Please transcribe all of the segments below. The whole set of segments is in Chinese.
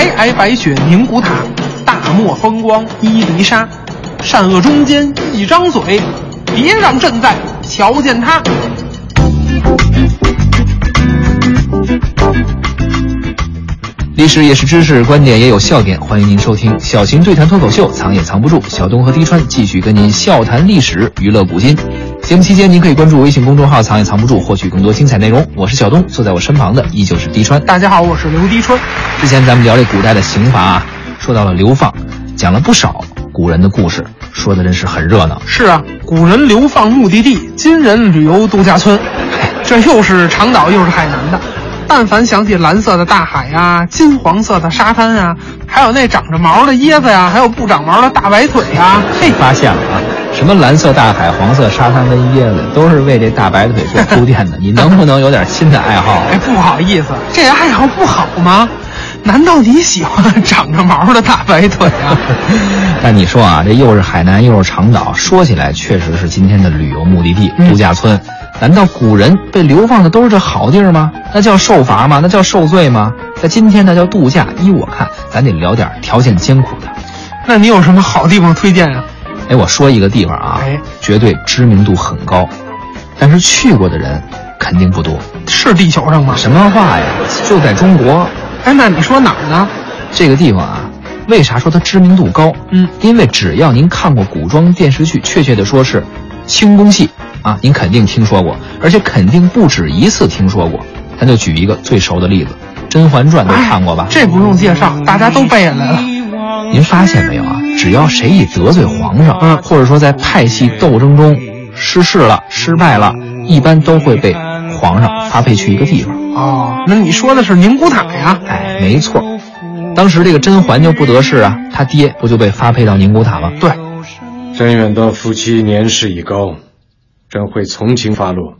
皑皑白雪凝古塔，大漠风光伊犁沙。善恶中间一张嘴，别让朕在瞧见他。历史也是知识，观点也有笑点。欢迎您收听小型对谈脱口秀，藏也藏不住。小东和滴川继续跟您笑谈历史，娱乐古今。节目期间，您可以关注微信公众号“藏也藏不住”，获取更多精彩内容。我是小东，坐在我身旁的依旧是滴川。大家好，我是刘滴川。之前咱们聊这古代的刑罚啊，说到了流放，讲了不少古人的故事，说的真是很热闹。是啊，古人流放目的地，今人旅游度假村。这又是长岛又是海南的。但凡想起蓝色的大海呀，金黄色的沙滩呀，还有那长着毛的椰子呀，还有不长毛的大白腿呀，嘿，发现了啊！什么蓝色大海、黄色沙滩跟椰子，都是为这大白腿做铺垫的。你能不能有点新的爱好？哎，不好意思，这爱好不好吗？难道你喜欢长着毛的大白腿啊？但你说啊，这又是海南又是长岛，说起来确实是今天的旅游目的地、度假村。难道古人被流放的都是这好地儿吗？那叫受罚吗？那叫受罪吗？在今天那叫度假。依我看，咱得聊点条件艰苦的。那你有什么好地方推荐啊？哎，我说一个地方啊，哎，绝对知名度很高，但是去过的人肯定不多。是地球上吗？什么话呀？就在中国。哎，那你说哪儿呢？这个地方啊，为啥说它知名度高？嗯，因为只要您看过古装电视剧，确切的说是清宫戏。啊，您肯定听说过，而且肯定不止一次听说过。咱就举一个最熟的例子，《甄嬛传》都看过吧？这不用介绍，大家都背下来了。您发现没有啊？只要谁一得罪皇上，嗯，或者说在派系斗争中失势了、失败了，一般都会被皇上发配去一个地方。哦，那你说的是宁古塔呀？哎，没错。当时这个甄嬛就不得势啊，她爹不就被发配到宁古塔吗？对。甄远道夫妻年事已高。朕会从轻发落，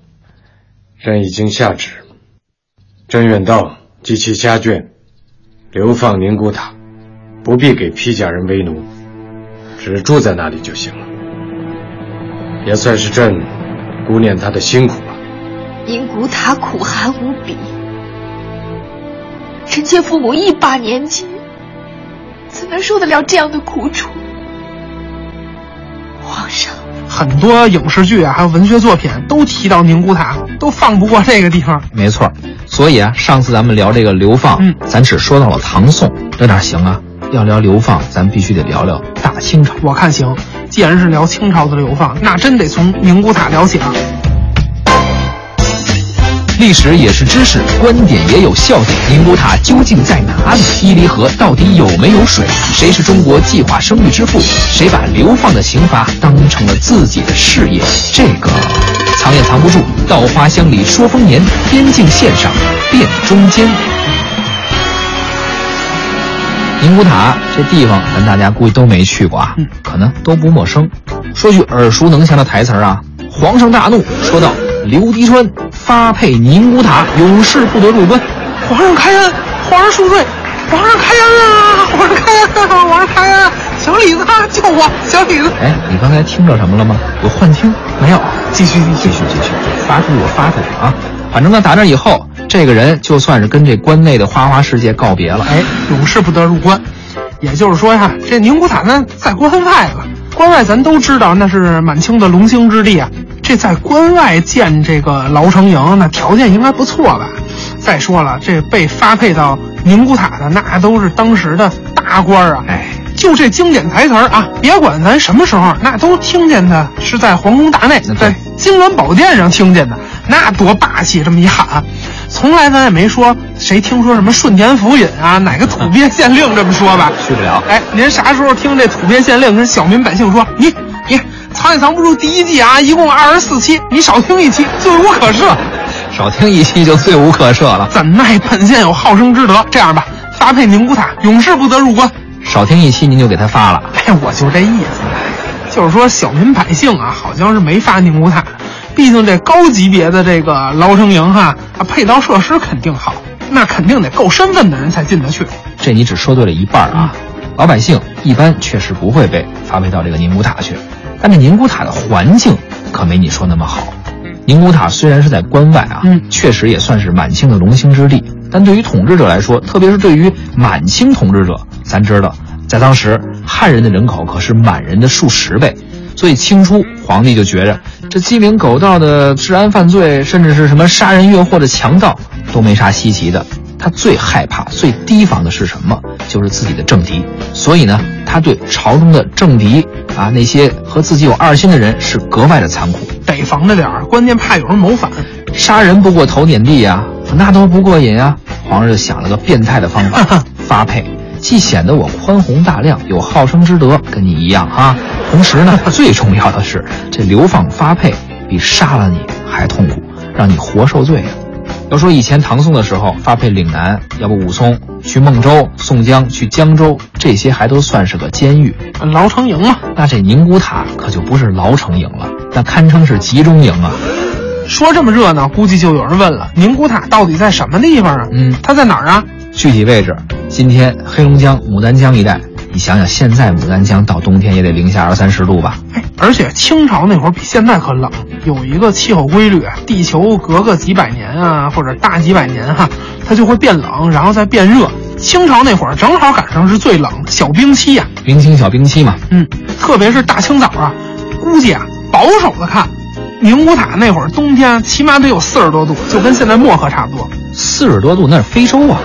朕已经下旨，甄远道及其家眷流放宁古塔，不必给披甲人为奴，只住在那里就行了。也算是朕顾念他的辛苦吧。宁古塔苦寒无比，臣妾父母一把年纪，怎能受得了这样的苦楚？皇上。很多影视剧啊，还有文学作品都提到宁古塔，都放不过这个地方。没错，所以啊，上次咱们聊这个流放，嗯，咱只说到了唐宋，这哪行啊？要聊流放，咱必须得聊聊大清朝。我看行，既然是聊清朝的流放，那真得从宁古塔聊起了。历史也是知识，观点也有笑点。宁古塔究竟在哪里？伊犁河到底有没有水？谁是中国计划生育之父？谁把流放的刑罚当成了自己的事业？这个藏也藏不住。稻花香里说丰年，边境线上辨忠奸。宁古塔这地方，咱大家估计都没去过啊，可能都不陌生。说句耳熟能详的台词啊，皇上大怒，说道。刘迪川发配宁古塔，永世不得入关。皇上开恩，皇上恕罪，皇上开恩啊！皇上开恩，皇上开恩！小李子，救我！小李子，哎，你刚才听着什么了吗？有幻听？没有？继续，继续，继续，发出我发出去啊！反正呢，打那以后，这个人就算是跟这关内的花花世界告别了。哎，永世不得入关。也就是说呀，这宁古塔呢，在关外了。关外咱都知道，那是满清的龙兴之地啊。这在关外建这个牢城营，那条件应该不错吧？再说了，这被发配到宁古塔的，那都是当时的大官啊！哎，就这经典台词啊，别管咱什么时候，那都听见的是在皇宫大内，在金銮宝殿上听见的，那多霸气！这么一喊，从来咱也没说谁听说什么顺天府尹啊，哪个土鳖县令这么说吧？去不了。哎，您啥时候听这土鳖县令跟小民百姓说你？藏也藏不住第一季啊，一共二十四期，你少听一期，罪无可赦。少听一期就罪无可赦了。怎奈本县有好生之德，这样吧，发配宁古塔，永世不得入关。少听一期您就给他发了。哎，我就这意思，就是说小民百姓啊，好像是没发宁古塔，毕竟这高级别的这个劳生营哈，啊，配套设施肯定好，那肯定得够身份的人才进得去。这你只说对了一半啊，老百姓一般确实不会被发配到这个宁古塔去，但这宁古塔的环境可没你说那么好。宁古塔虽然是在关外啊，嗯确实也算是满清的龙兴之地，但对于统治者来说，特别是对于满清统治者，咱知道，在当时汉人的人口可是满人的数十倍，所以清初皇帝就觉着这鸡鸣狗盗的治安犯罪，甚至是什么杀人越货的强盗，都没啥稀奇的。他最害怕、最提防的是什么？就是自己的政敌。所以呢，他对朝中的政敌啊，那些和自己有二心的人是格外的残酷。得防着点儿，关键怕有人谋反。杀人不过头点地呀、那都不过瘾啊！皇上就想了个变态的方法，发配，既显得我宽宏大量，有好生之德，跟你一样啊。同时呢，最重要的是，这流放发配比杀了你还痛苦，让你活受罪啊。要说以前唐宋的时候，发配岭南，要不武松去孟州，宋江去江州，这些还都算是个监狱。牢城营嘛，那这宁古塔可就不是牢城营了，那堪称是集中营啊！说这么热闹，估计就有人问了：宁古塔到底在什么地方啊？嗯它在哪儿啊？具体位置，今天黑龙江牡丹江一带，你想想，现在牡丹江到冬天也得零下二三十度吧？哎，而且清朝那会儿比现在可冷，有一个气候规律啊，地球隔个几百年啊，或者大几百年哈、它就会变冷，然后再变热。清朝那会儿正好赶上是最冷小冰期呀、明清小冰期嘛，嗯，特别是大清早啊，估计啊，保守的看，宁古塔那会儿冬天起码得有四十多度，就跟现在漠河差不多，四十多度那是非洲啊！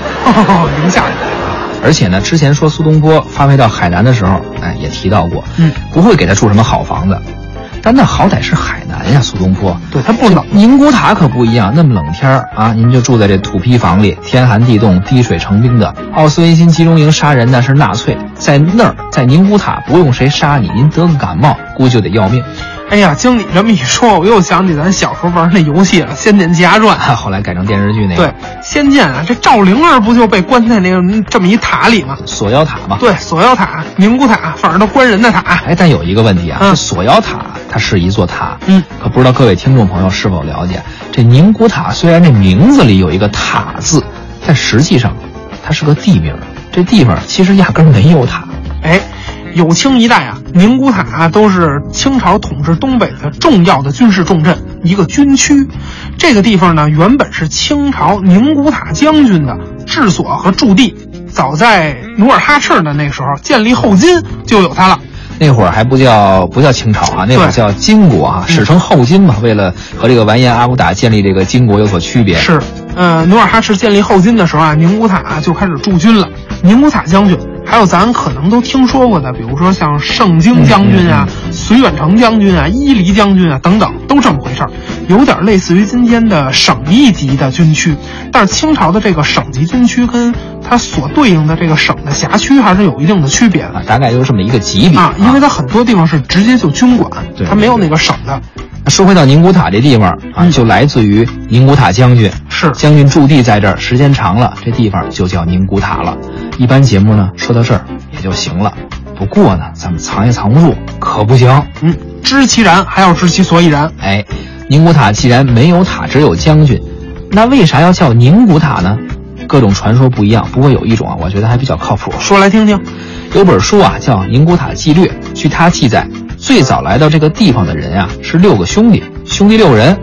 零下。而且呢，之前说苏东坡发配到海南的时候，哎，也提到过，嗯，不会给他住什么好房子，但那好歹是海南呀，苏东坡。对，他不冷。宁古塔可不一样，那么冷天儿啊，您就住在这土坯房里，天寒地冻、滴水成冰的。奥斯维辛集中营杀人那是纳粹，在那儿，在宁古塔不用谁杀你，您得个感冒估计就得要命。哎呀，经你这么一说，我又想起咱小时候玩那游戏了，《仙剑奇侠传》。后来改成电视剧那个，对，仙剑啊，这赵灵儿不就被关在那个嗯这么一塔里吗？锁妖塔吧。对，锁妖塔、宁古塔，反正都关人的塔。哎，但有一个问题啊，嗯这锁妖塔它是一座塔，嗯，可不知道各位听众朋友是否了解，这宁古塔虽然这名字里有一个塔字，但实际上它是个地名，这地方其实压根儿没有塔。哎，有清一代啊，宁古塔啊都是清朝统治东北的重要的军事重镇，一个军区。这个地方呢，原本是清朝宁古塔将军的治所和驻地。早在努尔哈赤的那时候建立后金就有它了。那会儿还不叫不叫清朝啊，那会儿叫金国啊，史称后金嘛。为了和这个完颜阿骨打建立这个金国有所区别，是，呃，努尔哈赤建立后金的时候啊，宁古塔、啊、就开始驻军了。宁古塔将军，还有咱可能都听说过的，比如说像盛京将军啊、绥远城将军啊、伊犁将军啊等等，都这么回事儿，有点类似于今天的省一级的军区。但是清朝的这个省级军区跟它所对应的这个省的辖区还是有一定的区别的啊，大概就是这么一个级别啊，因为它很多地方是直接就军管，对它没有那个省的。说回到宁古塔这地方啊，嗯就来自于宁古塔将军，是将军驻地在这儿，时间长了，这地方就叫宁古塔了。一般节目呢说到这儿也就行了，不过呢，咱们藏也藏不住，可不行。嗯，知其然，还要知其所以然。哎，宁古塔既然没有塔，只有将军，那为啥要叫宁古塔呢？各种传说不一样，不过有一种啊，我觉得还比较靠谱。说来听听。有本书啊，叫《宁古塔纪略》，据它记载，最早来到这个地方的人啊是六个兄弟，兄弟六人。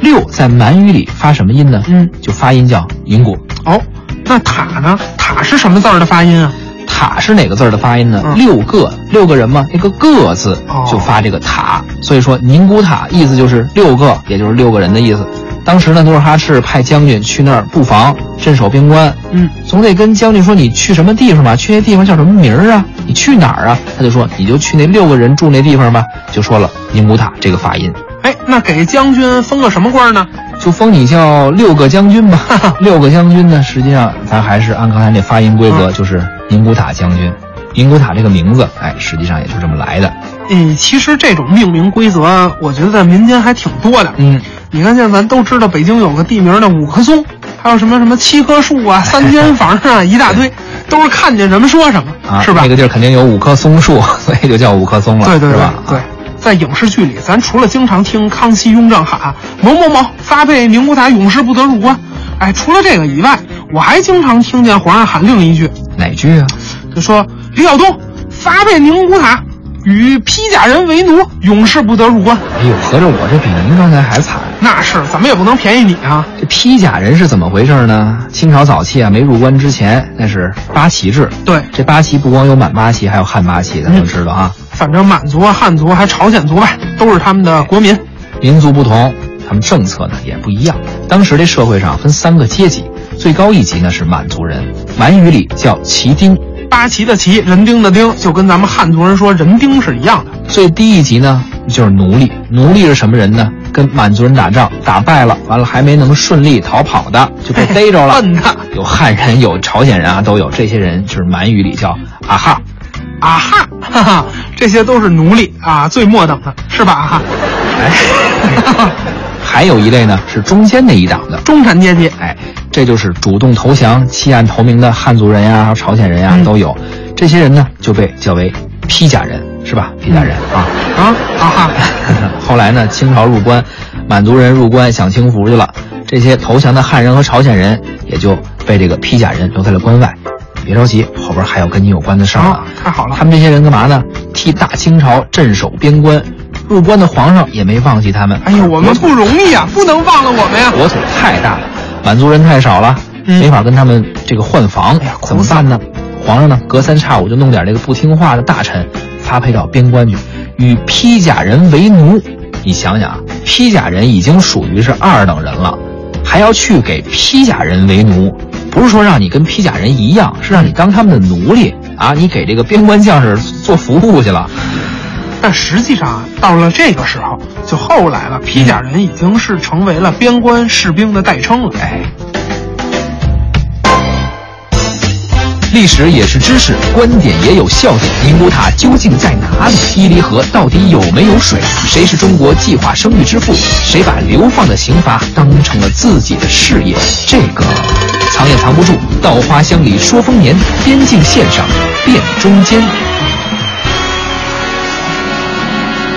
六在满语里发什么音呢？嗯，就发音叫宁古。哦，那塔呢？塔是什么字儿的发音啊？塔是哪个字儿的发音呢？嗯六个，六个人嘛，那个个字哦就发这个塔，所以说宁古塔意思就是六个，也就是六个人的意思。当时呢，努尔哈赤派将军去那儿布防，镇守边关。嗯，总得跟将军说你去什么地方吧，去那地方叫什么名儿啊？你去哪儿啊？他就说你就去那六个人住那地方吧，就说了宁古塔这个发音，哎，那给将军封个什么官呢？就封你叫六个将军吧。六个将军呢，实际上咱还是按刚才那发音规格，嗯就是宁古塔将军。宁古塔这个名字，哎，实际上也就这么来的。嗯，其实这种命名规则，我觉得在民间还挺多的。嗯，你看现在咱都知道北京有个地名的五棵松，还有什么什么七棵树啊、三间房啊，一大堆，都是看见什么说什么，啊，是吧？那个地儿肯定有五棵松树，所以就叫五棵松了，对对对？对，在影视剧里，咱除了经常听康熙、雍正喊某某某发配宁古塔，永世不得入关，哎，除了这个以外，我还经常听见皇上喊另一句，哪句啊？就说李晓东发配宁古塔，与披甲人为奴，永世不得入关。哎呦，合着我这比您刚才还惨。那是，怎么也不能便宜你啊。这披甲人是怎么回事呢？清朝早期啊，没入关之前，那是八旗制。对，这八旗不光有满八旗，还有汉八旗，咱都知道啊。反正满族啊、汉族还朝鲜族吧，都是他们的国民。民族不同，他们政策呢也不一样。当时这社会上分三个阶级，最高一级呢是满族人，满语里叫旗丁。八旗的旗，人丁的丁，就跟咱们汉族人说人丁是一样的。最低一级呢就是奴隶，奴隶是什么人呢？跟满族人打仗打败了，完了还没能顺利逃跑的，就被逮着了。笨的，有汉人，有朝鲜人啊，都有。这些人就是满语里叫啊哈，啊哈，哈哈，这些都是奴隶啊，最末等的是吧？啊哈，哎，还有一类呢是中间那一档的中产阶级。哎，这就是主动投降、弃暗投明的汉族人呀、还有朝鲜人呀、嗯都有。这些人呢就被叫为披甲人，是吧？披甲人、啊。啊啊哈，后来呢，清朝入关，满族人入关享清福去了，这些投降的汉人和朝鲜人也就被这个披甲人留在了关外。别着急，后边还有跟你有关的事儿呢。啊太好了他们这些人干嘛呢？替大清朝镇守边关，入关的皇上也没忘记他们。哎呀，我们不容易啊，不能忘了我们呀。国土太大了，满族人太少了，嗯没法跟他们这个换防，哎呀怎么办呢？皇上呢，隔三差五就弄点这个不听话的大臣发配到边关去，与披甲人为奴。你想想啊，披甲人已经属于是二等人了，还要去给披甲人为奴，不是说让你跟披甲人一样，是让你当他们的奴隶啊！你给这个边关将士做服务去了。但实际上啊，到了这个时候，就后来了，披甲人已经是成为了边关士兵的代称了。哎，历史也是知识，观点也有笑点。宁古塔究竟在哪里？伊犁河到底有没有水？谁是中国计划生育之父？谁把流放的刑罚当成了自己的事业？这个藏也藏不住。稻花香里说丰年，边境线上辨中间。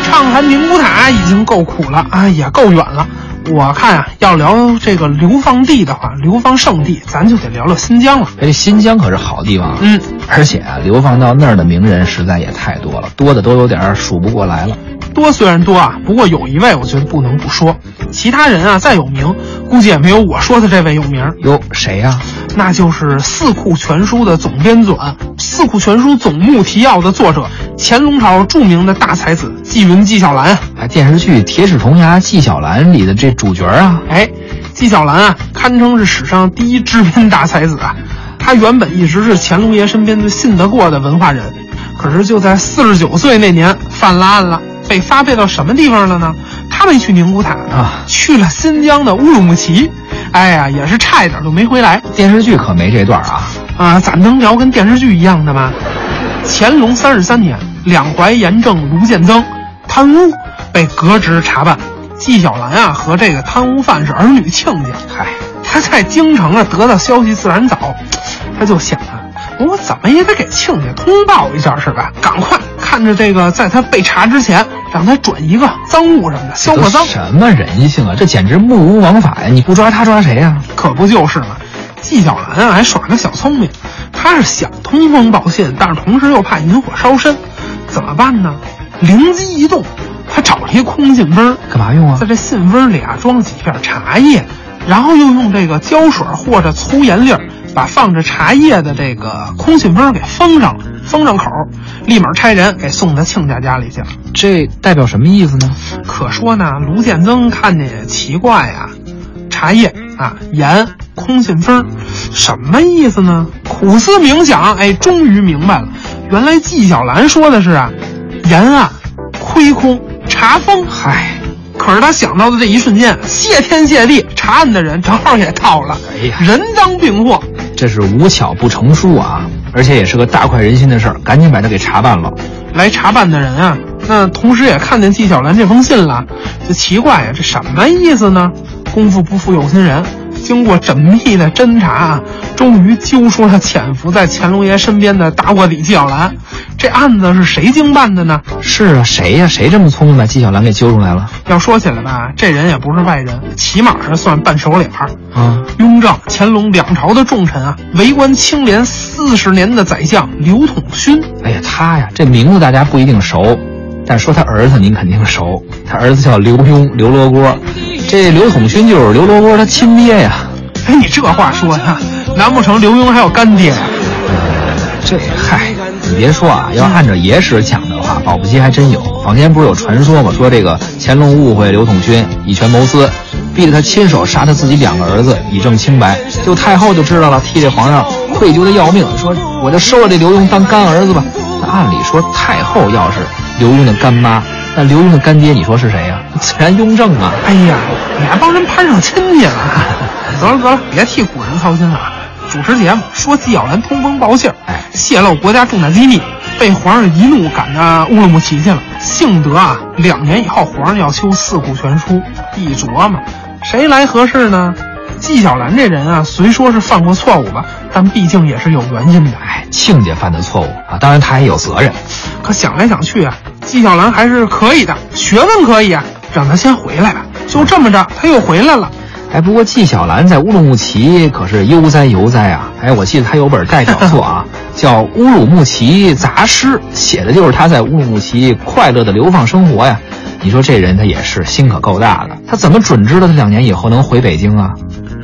畅谈宁古塔已经够苦了啊，也够远了。我看啊，要聊这个流放地的话，流放圣地，咱就得聊聊新疆了。这新疆可是好地方啊，嗯，而且啊，流放到那儿的名人实在也太多了，多的都有点儿数不过来了。多虽然多啊，不过有一位我觉得不能不说，其他人啊再有名，估计也没有我说的这位有名。哟，谁呀、那就是《四库全书》的总编纂，《四库全书总目提要》的作者，乾隆朝著名的大才子纪云纪晓岚。哎，电视剧《铁齿铜牙纪晓岚》里的这主角啊，哎，纪晓岚啊，堪称是史上第一知编大才子啊。他原本一直是乾隆爷身边最信得过的文化人，可是就在四十九岁那年犯了案了，被发配到什么地方了呢？他没去宁古塔啊去了新疆的乌鲁木齐。哎呀，也是差一点就没回来。电视剧可没这段啊。啊，咋能聊跟电视剧一样的吗？乾隆三十三年，两淮盐政卢建增贪污被革职查办，纪晓岚啊和这个贪污犯是儿女亲家。嗨，他在京城啊得到消息自然早，他就想啊，我怎么也得给亲家通报一下是吧？赶快看着这个，在他被查之前，让他转一个赃物什么的，销个赃。什么人性啊？这简直目无王法呀！你不抓他抓谁呀、可不就是嘛！纪晓岚啊，还耍个小聪明，他是想通风报信，但是同时又怕引火烧身，怎么办呢？灵机一动，他找了一空信封，干嘛用啊在？这信封里啊装几片茶叶，然后又用这个胶水或者粗盐粒儿把放着茶叶的这个空信封给封上了，封上口，立马差人给送到亲家家里去了。这代表什么意思呢？可说呢，卢建增看见也奇怪呀，茶叶啊，盐，空信封，什么意思呢？苦思冥想，哎，终于明白了，原来纪晓岚说的是啊，盐啊，亏空，茶封。嗨，可是他想到的这一瞬间，谢天谢地，查案的人正好也到了，哎呀人赃并获。这是无巧不成书啊！而且也是个大快人心的事儿，赶紧把他给查办了。来查办的人啊，那同时也看见纪晓岚这封信了，就奇怪呀，这什么意思呢？功夫不负有心人。经过缜密的侦查，终于揪出了潜伏在乾隆爷身边的大卧底纪晓岚。这案子是谁经办的呢？是啊，谁呀？谁这么聪明把纪晓岚给揪出来了？要说起来吧，这人也不是外人，起码是算半熟脸儿啊。雍正、乾隆两朝的重臣啊，为官清廉四十年的宰相刘统勋。哎呀，他呀，这名字大家不一定熟，但说他儿子您肯定熟。他儿子叫刘墉，刘罗锅。这刘统勋就是刘罗锅他亲爹呀！哎，你这话说的，难不成刘墉还有干爹呀？这嗨，你别说啊，要按照野史讲的话，保不齐还真有。坊间不是有传说吗？说这个乾隆误会刘统勋，以权谋私，逼着他亲手杀他自己两个儿子，以证清白。就太后就知道了，替这皇上愧疚的要命，说我就收了这刘墉当干儿子吧。那按理说，太后要是刘墉的干妈。那刘墉的干爹，你说是谁呀？自然雍正啊！哎呀，你还帮人攀上亲戚了？得了得了，别替古人操心了。主持节目说纪晓岚通风报信，哎，泄露国家重大机密，被皇上一怒赶到乌鲁木齐去了。幸得啊，两年以后皇上要修四库全书，一琢磨，谁来合适呢？纪晓岚这人啊，虽说是犯过错误吧，但毕竟也是有原因的。哎，亲家犯的错误啊，当然他也有责任。可想来想去啊。纪晓岚还是可以的，学问可以啊，让他先回来吧。就这么着，他又回来了。哎，不过纪晓岚在乌鲁木齐可是悠哉悠哉啊！哎，我记得他有本代表作啊，叫《乌鲁木齐杂诗》，写的就是他在乌鲁木齐快乐的流放生活呀。你说这人他也是心可够大的，他怎么准知道他两年以后能回北京啊？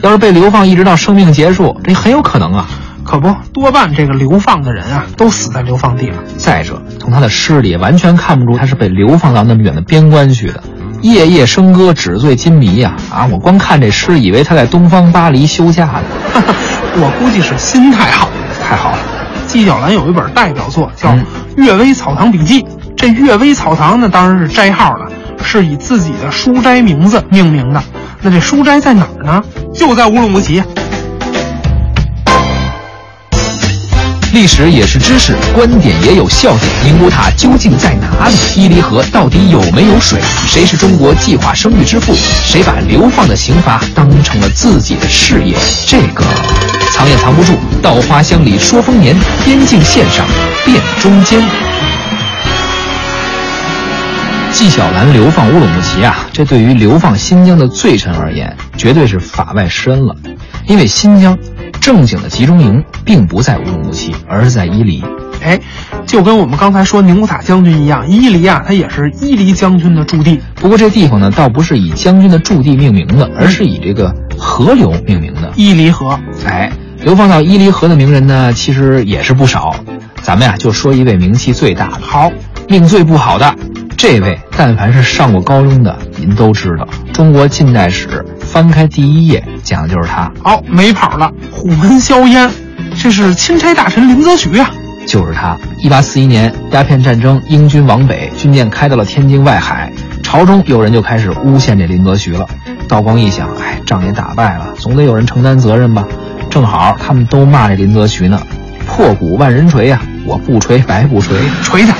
要是被流放一直到生命结束，这很有可能啊。可不，多半这个流放的人啊，都死在流放地了。再者，从他的诗里完全看不出他是被流放到那么远的边关去的。夜夜笙歌，纸醉金迷呀！啊，我光看这诗，以为他在东方巴黎休假呢。我估计是心态好，太好了。纪晓岚有一本代表作叫《阅微草堂笔记》，这阅微草堂呢，当然是斋号了，是以自己的书斋名字命名的。那这书斋在哪儿呢？就在乌鲁木齐。历史也是知识，观点也有笑点。宁古塔究竟在哪里？伊犁河到底有没有水？谁是中国计划生育之父？谁把流放的刑罚当成了自己的事业？这个藏也藏不住。稻花香里说丰年，边境线上辨中间。纪晓岚流放乌鲁木齐啊，这对于流放新疆的罪臣而言，绝对是法外施恩了，因为新疆。正经的集中营并不在乌鲁木齐，而是在伊犁。哎，就跟我们刚才说宁古塔将军一样，伊犁啊，它也是伊犁将军的驻地。不过这地方呢，倒不是以将军的驻地命名的，而是以这个河流命名的——伊犁河。哎，流放到伊犁河的名人呢，其实也是不少。咱们呀，就说一位名气最大的，好，命最不好的。这位，但凡是上过高中的，您都知道，中国近代史。翻开第一页，讲的就是他。哦，没跑了。虎门硝烟，这是钦差大臣林则徐啊，就是他。一八四一年，鸦片战争，英军往北，军舰开到了天津外海，朝中有人就开始诬陷这林则徐了。道光一想，哎，仗也打败了，总得有人承担责任吧。正好他们都骂这林则徐呢，破鼓万人锤呀，我不锤白不锤，锤他。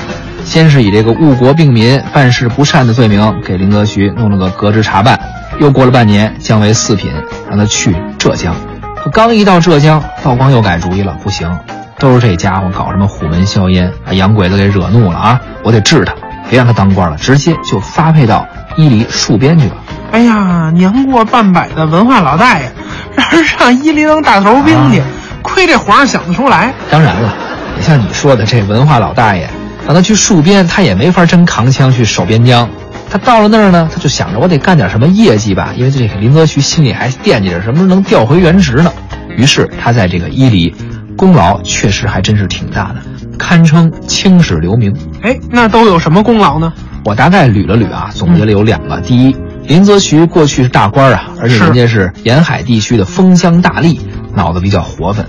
先是以这个误国病民、办事不善的罪名给林则徐弄了个革职查办。又过了半年，降为四品，让他去浙江。可刚一到浙江，道光又改主意了，不行，都是这家伙搞什么虎门销烟，把洋鬼子给惹怒了啊！我得治他，别让他当官了，直接就发配到伊犁戍边去了。哎呀，年过半百的文化老大爷，让人上伊犁当大头兵去，亏这皇上想得出来。当然了，也像你说的，这文化老大爷让他去戍边，他也没法真扛枪去守边疆。他到了那儿呢，他就想着我得干点什么业绩吧，因为这个林则徐心里还惦记着什么时候能调回原职呢。于是他在这个伊犁，功劳确实还真是挺大的，堪称青史留名。哎，那都有什么功劳呢？我大概捋了捋啊，总结了有两个。第一，林则徐过去是大官啊，而且人家是沿海地区的封疆大吏，脑子比较活泛，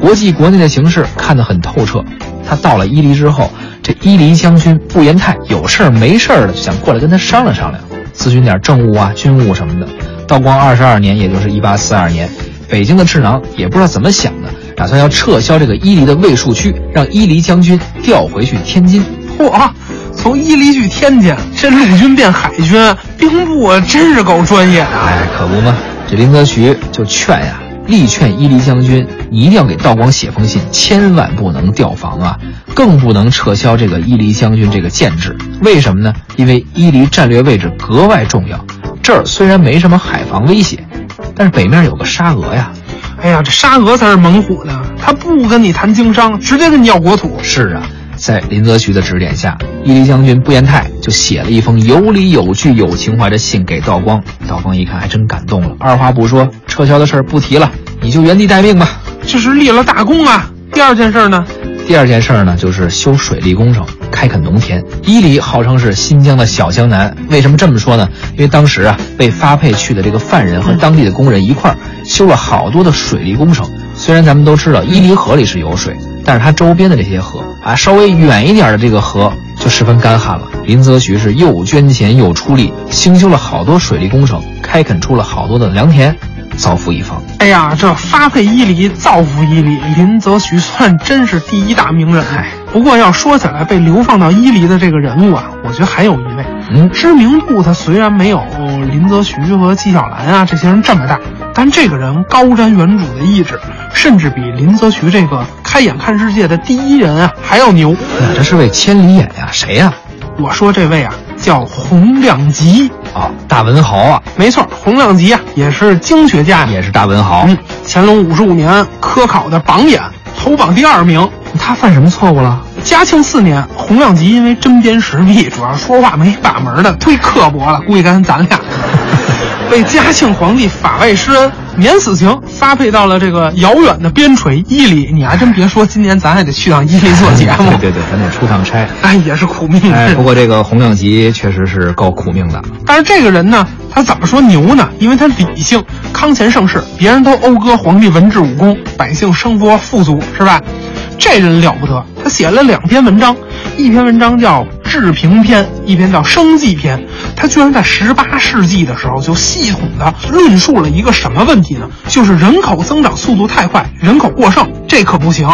国际国内的形势看得很透彻。他到了伊犁之后。这伊犁将军步延泰有事儿没事儿的，想过来跟他商量商量，咨询点政务啊、军务什么的。道光二十二年，也就是一八四二年，北京的智囊也不知道怎么想的，打算要撤销这个伊犁的卫戍区，让伊犁将军调回去天津。嚯，从伊犁去天津，这陆军变海军，兵部啊真是够专业的。哎，可不嘛，这林则徐就劝呀，力劝伊犁将军，一定要给道光写封信，千万不能调防啊，更不能撤销这个伊犁将军这个建制。为什么呢？因为伊犁战略位置格外重要，这儿虽然没什么海防威胁，但是北面有个沙俄呀。哎呀，这沙俄才是猛虎呢，他不跟你谈经商，直接跟你要国土。是啊，在林则徐的指点下，伊犁将军步延泰就写了一封有理有据、有情怀的信给道光。道光一看，还真感动了，二话不说，撤销的事儿不提了，你就原地待命吧。这是立了大功啊！第二件事呢？第二件事呢，就是修水利工程，开垦农田。伊犁号称是新疆的小江南，为什么这么说呢？因为当时啊，被发配去的这个犯人和当地的工人一块儿修了好多的水利工程。虽然咱们都知道伊犁河里是有水，但是它周边的这些河啊，稍微远一点的这个河就十分干旱了。林则徐是又捐钱又出力，兴修了好多水利工程，开垦出了好多的良田。造福一方。哎呀，这发配伊犁，造福伊犁，林则徐算真是第一大名人。哎，不过要说起来，被流放到伊犁的这个人物啊，我觉得还有一位，嗯，知名度他虽然没有林则徐和纪晓岚啊这些人这么大，但这个人高瞻远瞩的意志，甚至比林则徐这个开眼看世界的第一人啊还要牛。那这是位千里眼呀，谁呀？我说这位啊，叫洪亮吉。啊，大文豪啊，没错，洪亮吉啊，也是经学家，也是大文豪。嗯，乾隆五十五年科考的榜眼，头榜第二名。他犯什么错误了？嘉庆四年，洪亮吉因为针砭时弊，主要说话没把门的，忒刻薄了，估计跟咱俩。被嘉庆皇帝法外施恩，免死刑，发配到了这个遥远的边陲伊犁。你还真别说，今年咱还得去趟伊犁做节目。对对对，咱得出趟差。哎，也是苦命。哎，不过这个洪亮吉确实是够苦命的。但是这个人呢，他怎么说牛呢？因为他理性，康乾盛世，别人都讴歌皇帝文治武功，百姓生活富足，是吧？这人了不得，他写了两篇文章，一篇文章叫《治平篇》，一篇叫《生计篇》。他居然在十八世纪的时候就系统的论述了一个什么问题呢？就是人口增长速度太快，人口过剩，这可不行。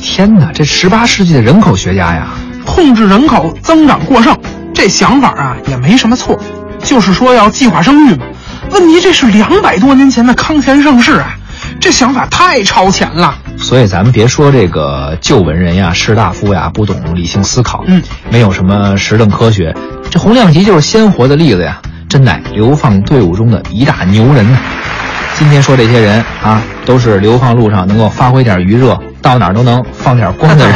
天哪，这十八世纪的人口学家呀，控制人口增长过剩，这想法啊也没什么错，就是说要计划生育嘛。问题这是两百多年前的康乾盛世啊，这想法太超前了。所以咱们别说这个旧文人呀、士大夫呀不懂理性思考，嗯，没有什么实证科学。这洪亮吉就是鲜活的例子呀，真乃流放队伍中的一大牛人呢。今天说这些人啊，都是流放路上能够发挥点余热，到哪儿都能放点光的人。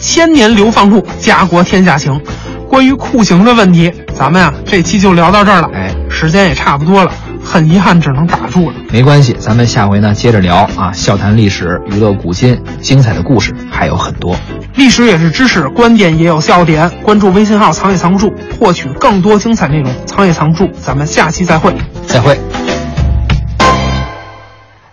千年流放路，家国天下情。关于酷刑的问题，咱们呀这期就聊到这儿了。哎，时间也差不多了，很遗憾只能打住了。没关系，咱们下回呢接着聊啊，笑谈历史，娱乐古今，精彩的故事还有很多。历史也是知识，观点也有笑点。关注微信号“藏也藏不住”，获取更多精彩内容。藏也藏不住，咱们下期再会。再会。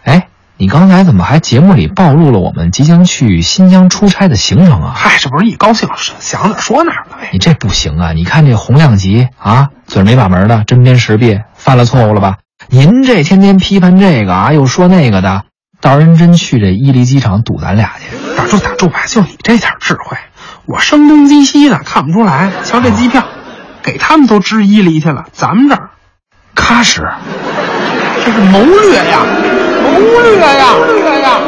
哎，你刚才怎么还节目里暴露了我们即将去新疆出差的行程啊？嗨，这不是一高兴想哪儿说哪儿了呗。你这不行啊！你看这洪亮吉啊，嘴没把门的，针砭时弊，犯了错误了吧？您这天天批判这个啊，又说那个的，到人真去这伊犁机场堵咱俩去。打住打住吧，就你这点智慧，我声东击西的看不出来。瞧这机票，给他们都支伊犁去了，咱们这儿喀什，这是谋略呀，谋略呀，谋略呀。